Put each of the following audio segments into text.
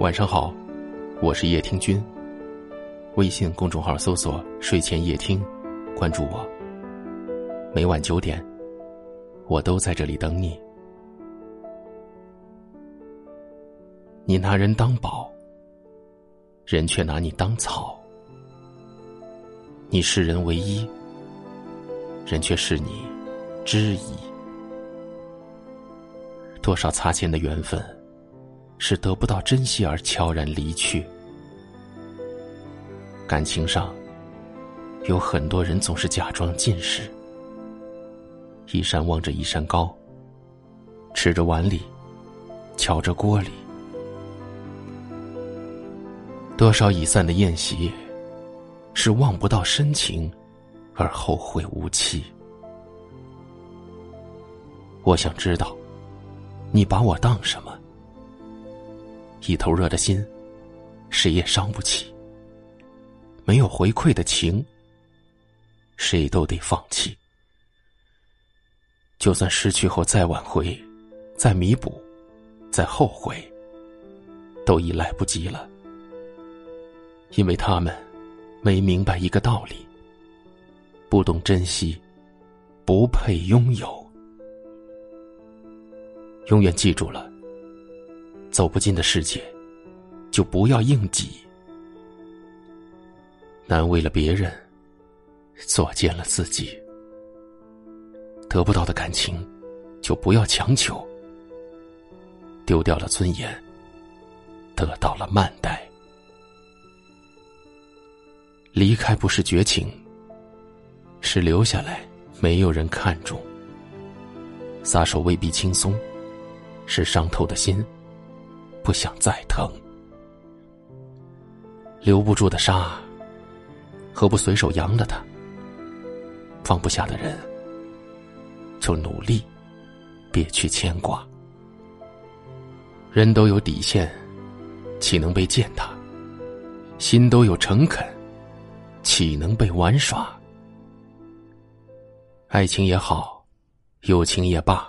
晚上好，我是叶听君。微信公众号搜索“睡前夜听”，关注我。每晚九点，我都在这里等你。你拿人当宝，人却拿你当草；你视人唯一，人却视你知己。多少擦肩的缘分，是得不到珍惜而悄然离去。感情上，有很多人总是假装近视，一山望着一山高，吃着碗里，瞧着锅里。多少已散的宴席，是望不到深情，而后会无期。我想知道。你把我当什么？一头热的心，谁也伤不起。没有回馈的情，谁都得放弃。就算失去后再挽回、再弥补、再后悔，都已来不及了。因为他们没明白一个道理：不懂珍惜，不配拥有。永远记住了，走不进的世界，就不要硬挤；难为了别人，作践了自己。得不到的感情，就不要强求；丢掉了尊严，得到了慢待。离开不是绝情，是留下来没有人看重。撒手未必轻松。是伤透的心，不想再疼。留不住的沙，何不随手扬了它？放不下的人，就努力，别去牵挂。人都有底线，岂能被践踏？心都有诚恳，岂能被玩耍？爱情也好，友情也罢。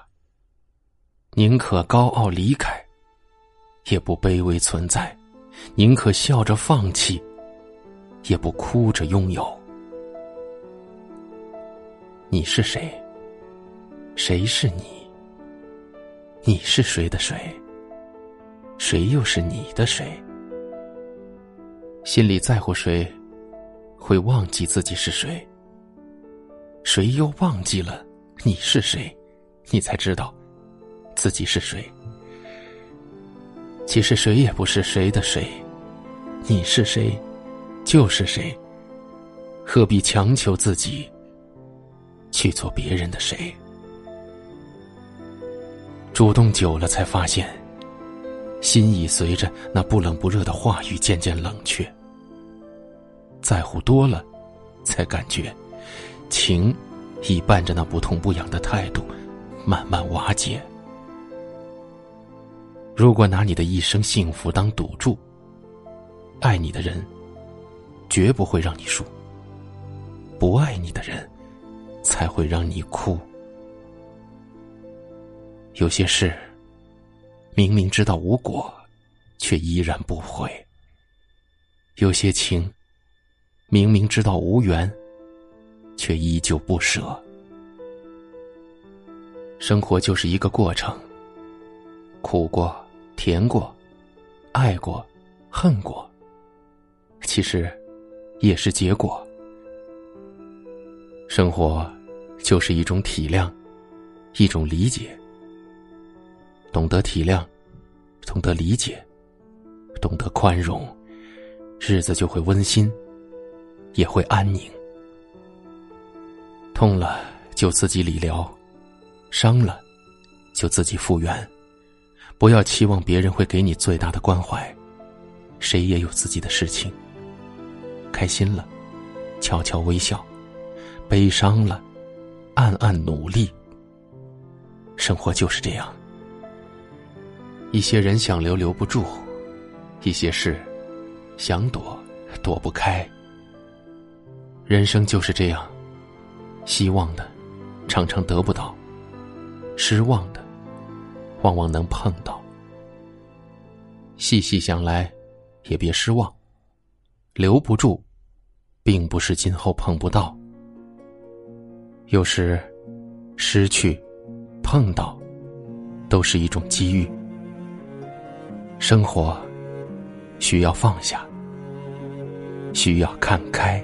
宁可高傲离开，也不卑微存在；宁可笑着放弃，也不哭着拥有。你是谁？谁是你？你是谁的谁？谁又是你的谁？心里在乎谁，会忘记自己是谁？谁又忘记了你是谁？你才知道。自己是谁？其实谁也不是谁的谁，你是谁，就是谁。何必强求自己去做别人的谁？主动久了，才发现，心已随着那不冷不热的话语渐渐冷却。在乎多了，才感觉，情已伴着那不痛不痒的态度，慢慢瓦解。如果拿你的一生幸福当赌注，爱你的人绝不会让你输，不爱你的人才会让你哭。有些事明明知道无果，却依然不悔；有些情明明知道无缘，却依旧不舍。生活就是一个过程。苦过，甜过，爱过，恨过。其实，也是结果。生活，就是一种体谅，一种理解。懂得体谅，懂得理解，懂得宽容，日子就会温馨，也会安宁。痛了就自己理疗，伤了就自己复原。不要期望别人会给你最大的关怀，谁也有自己的事情。开心了，悄悄微笑；悲伤了，暗暗努力。生活就是这样，一些人想留留不住，一些事想躲躲不开。人生就是这样，希望的常常得不到，失望的。往往能碰到，细细想来，也别失望。留不住，并不是今后碰不到。有时，失去、碰到，都是一种机遇。生活需要放下，需要看开。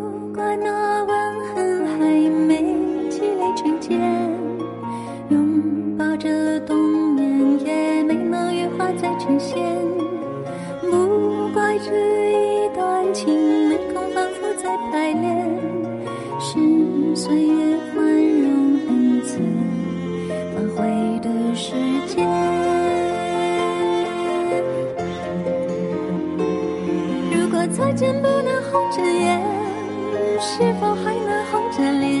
呈现，不怪这一段情没空反复再排练，是岁月宽容恩赐反悔的时间。如果再见不能红着眼，是否还能红着脸？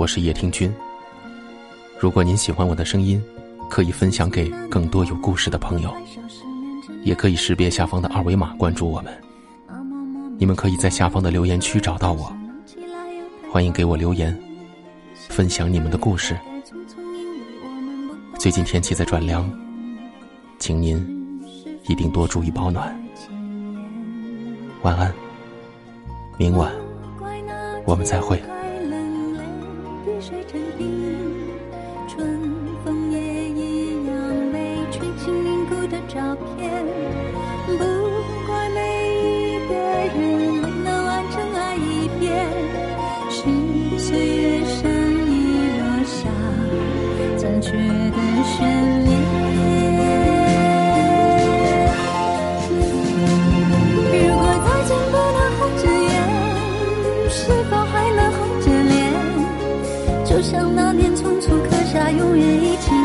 我是叶听君。如果您喜欢我的声音。可以分享给更多有故事的朋友，也可以识别下方的二维码关注我们。你们可以在下方的留言区找到我，欢迎给我留言，分享你们的故事。最近天气在转凉，请您一定多注意保暖。晚安，明晚我们再会。就像那年匆促刻下永远一起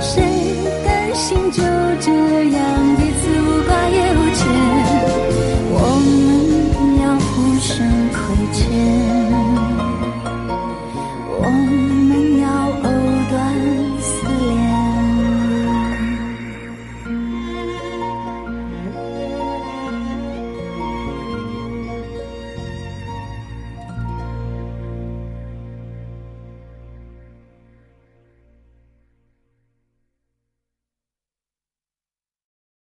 谁甘心就这样彼此无挂也无牵？